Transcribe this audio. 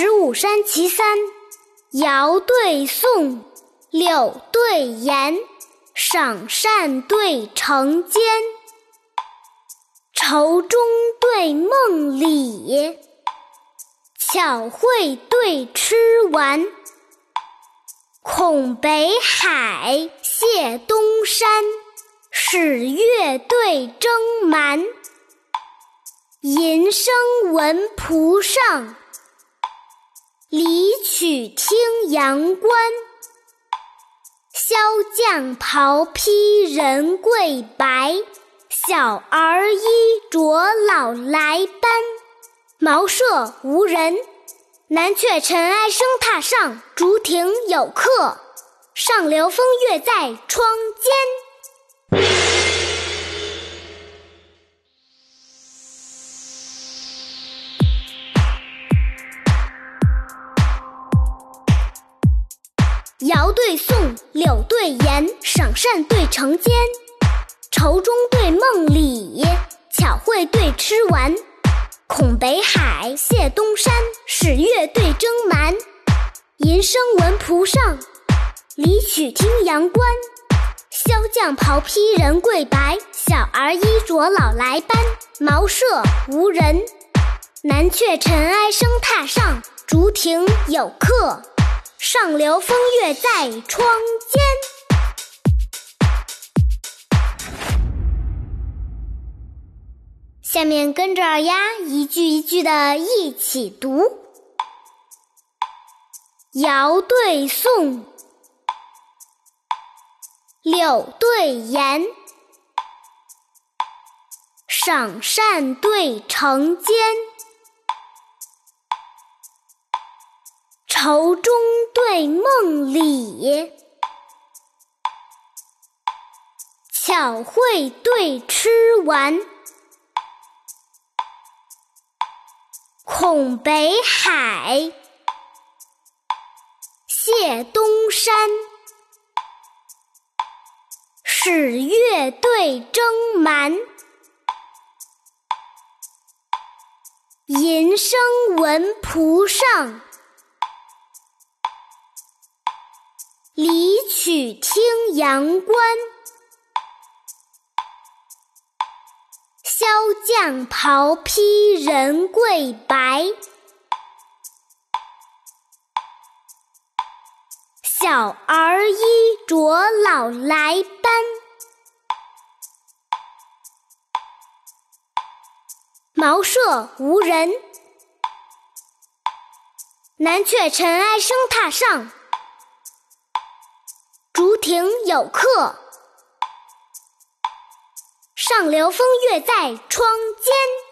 十五山其三：尧对宋，柳对颜，赏善对惩奸，愁中对梦里，巧慧对痴顽。孔北海，谢东山，使月对征蛮。吟声闻蒲上，离曲听阳关。萧将袍披人贵白，小儿衣着老来斑。茅舍无人，南阙尘埃声榻上。竹亭有客，上流风月在窗间。尧对宋，柳对颜，赏善对惩奸，愁中对梦里，巧慧对痴顽。孔北海，谢东山，使月对征蛮。吟声闻蒲上，离曲听阳关。萧将袍披人贵白，小儿衣着老来斑。茅舍无人，南阙尘埃声榻上。竹亭有客。上流风月在窗间。下面跟着二丫一句一句的一起读：尧对宋，柳对颜，赏善对惩奸。愁中对梦里，巧会对痴顽。孔北海，谢东山，使月对征蛮。吟声闻蒲上。离曲听阳关，萧将袍披人贵白，小儿衣着老来斑。茅舍无人，南阙尘埃声榻上。亭有客，上流风月在窗间。